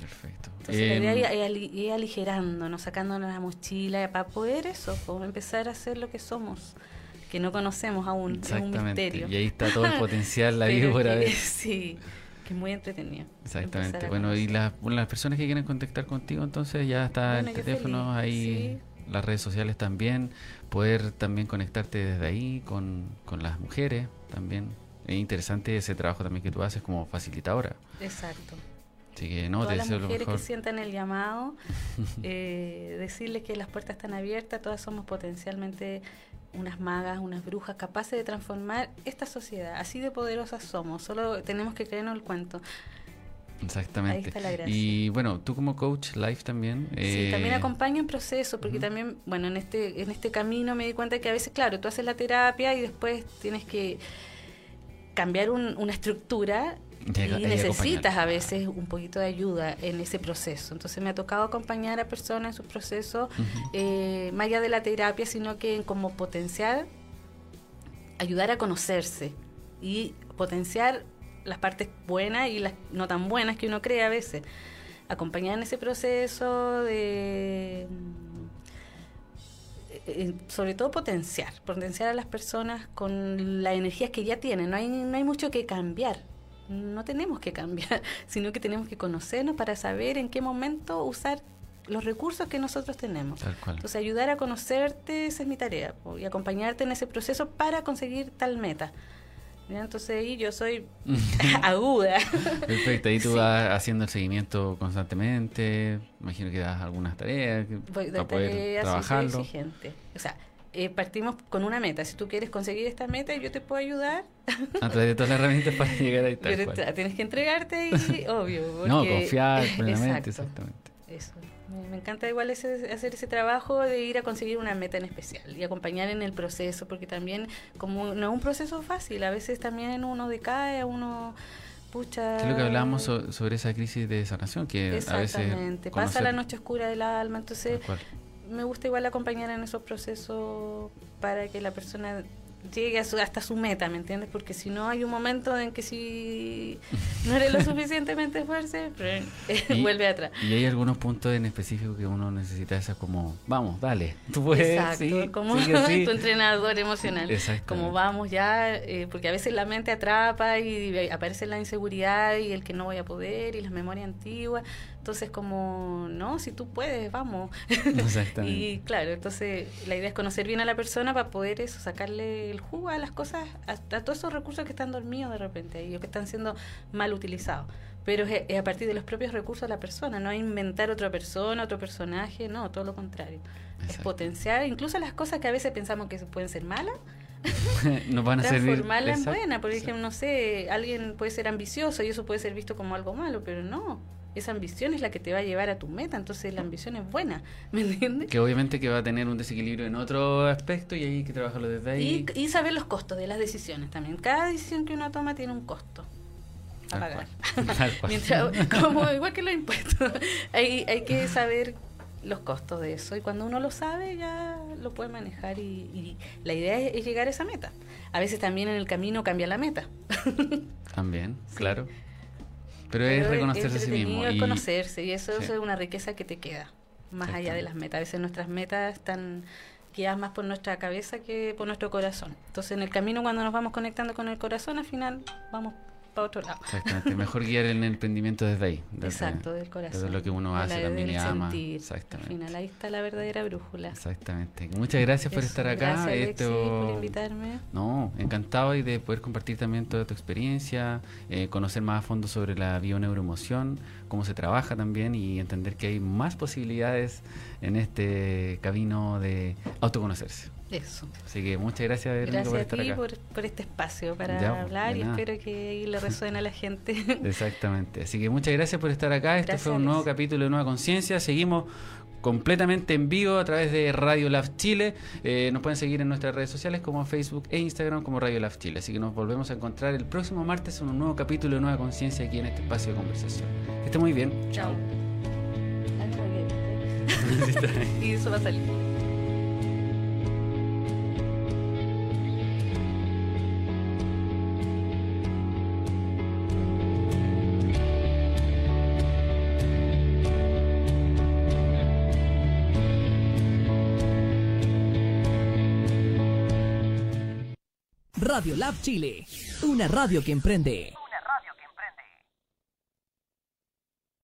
Speaker 1: Perfecto.
Speaker 2: Entonces la idea em, es ir aligerándonos, sacándonos la mochila para poder eso, empezar a ser lo que somos, que no conocemos aún, es un misterio.
Speaker 1: Y ahí está todo el potencial, la [laughs] víbora.
Speaker 2: De... [laughs] Sí, que es muy entretenido.
Speaker 1: Exactamente. Bueno, y las, las personas que quieren contactar contigo, entonces ya está el teléfono ahí. Las redes sociales también, poder también conectarte desde ahí con, con las mujeres también. Es interesante ese trabajo también que tú haces como facilitadora.
Speaker 2: Exacto.
Speaker 1: Así que no,
Speaker 2: todas las mujeres que sientan el llamado, [laughs] eh, decirles que las puertas están abiertas, todas somos potencialmente unas magas, unas brujas capaces de transformar esta sociedad. Así de poderosas somos, solo tenemos que creernos el cuento.
Speaker 1: Exactamente. Ahí está la gracia. Y bueno, tú como coach life también.
Speaker 2: Sí, también eh, acompaño en proceso, porque también, bueno, en este, en este camino me di cuenta que a veces, claro, tú haces la terapia y después tienes que cambiar una estructura y, necesitas a veces un poquito de ayuda en ese proceso. Entonces me ha tocado acompañar a personas en su proceso, eh, más allá de la terapia, sino que como potenciar, ayudar a conocerse y potenciar las partes buenas y las no tan buenas que uno cree a veces. Acompañar en ese proceso de eh, eh, sobre todo potenciar, potenciar a las personas con las energías que ya tienen. No hay, no hay mucho que cambiar no tenemos que cambiar, [laughs] sino que tenemos que conocernos para saber en qué momento usar los recursos que nosotros tenemos. Entonces, ayudar a conocerte, esa es mi tarea, y acompañarte en ese proceso para conseguir tal meta. Entonces ahí yo soy [laughs] [laughs] aguda.
Speaker 1: Perfecto, ahí tú vas haciendo el seguimiento constantemente, imagino que das algunas tareas para poder trabajarlo.
Speaker 2: exigente. O sea, eh, partimos con una meta. Si tú quieres conseguir esta meta, yo te puedo ayudar.
Speaker 1: A través de todas las herramientas para llegar ahí. [laughs]
Speaker 2: Tal Tienes que entregarte y, [laughs] obvio.
Speaker 1: no, confiar [laughs] plenamente, exactamente.
Speaker 2: Eso. Me, encanta igual ese, hacer ese trabajo de ir a conseguir una meta en especial y acompañar en el proceso, porque también, como no es un proceso fácil, a veces también uno decae, uno. Pucha.
Speaker 1: Es lo que hablábamos sobre esa crisis de sanación, que a veces.
Speaker 2: Exactamente, pasa la noche oscura del alma, entonces me gusta igual acompañar en esos procesos para que la persona llegue hasta su meta, ¿me entiendes? Porque si no hay un momento en que si no eres lo [laughs] suficientemente fuerte, [laughs] vuelve atrás.
Speaker 1: Y hay algunos puntos en específico que uno necesita esa como, vamos, dale, tú puedes,
Speaker 2: Exacto, como [laughs] tu entrenador emocional. Como vamos ya, eh, porque a veces la mente atrapa y aparece la inseguridad y el que no voy a poder y las memorias antiguas. Entonces, como, no, si tú puedes, vamos. [laughs] Exactamente. y claro, entonces la idea es conocer bien a la persona para poder eso, sacarle el jugo a las cosas, a, todos esos recursos que están dormidos de repente y que están siendo mal utilizados. Pero es, a partir de los propios recursos de la persona, no inventar otra persona, otro personaje, no, todo lo contrario. Es potenciar incluso las cosas que a veces pensamos que pueden ser malas, [laughs]
Speaker 1: nos van a
Speaker 2: transformarla en buena. Por ejemplo, no sé, alguien puede ser ambicioso y eso puede ser visto como algo malo, pero no. Esa ambición es la que te va a llevar a tu meta, entonces la ambición es buena, [laughs] ¿me entiendes?
Speaker 1: Que obviamente que va a tener un desequilibrio en otro aspecto y hay que trabajarlo desde
Speaker 2: ahí. Y, saber los costos de las decisiones también. Cada decisión que uno toma tiene un costo a pagar. [laughs] [laughs] como igual que los impuestos, hay, hay que saber los costos de eso y cuando uno lo sabe ya lo puede manejar y, la idea es, llegar a esa meta. A veces también en el camino cambia la meta.
Speaker 1: también, claro. Pero, es reconocerse a sí mismo.
Speaker 2: Es conocerse y eso, es una riqueza que te queda más allá de las metas. A veces nuestras metas están guiadas más por nuestra cabeza que por nuestro corazón. Entonces en el camino cuando nos vamos conectando con el corazón al final vamos para otro lado.
Speaker 1: Exactamente, mejor guiar el emprendimiento desde ahí.
Speaker 2: Exacto, del corazón.
Speaker 1: Desde lo que uno hace, también y ama.
Speaker 2: Exactamente. Al final ahí está la verdadera brújula.
Speaker 1: Exactamente. Muchas gracias por estar acá.
Speaker 2: Gracias, Alexis, por invitarme.
Speaker 1: No, encantado y de poder compartir también toda tu experiencia, eh, conocer más a fondo sobre la bioneuroemoción, cómo se trabaja también y entender que hay más posibilidades en este camino de autoconocerse.
Speaker 2: Eso.
Speaker 1: Así que muchas gracias,
Speaker 2: gracias por estar a ti Por, este espacio para hablar y espero que le [laughs] resuene a la gente.
Speaker 1: Exactamente. Así que muchas gracias por estar acá. Este fue un nuevo capítulo de Nueva Conciencia. Seguimos completamente en vivo a través de Radio Lab Chile. Eh, nos pueden seguir en nuestras redes sociales como Facebook e Instagram como Radio Lab Chile. Así que nos volvemos a encontrar el próximo martes en un nuevo capítulo de Nueva Conciencia aquí en este espacio de conversación. Que esté muy bien.
Speaker 2: Chao. [laughs] [laughs] y eso va a salir.
Speaker 3: Radio Lab Chile, una radio que emprende.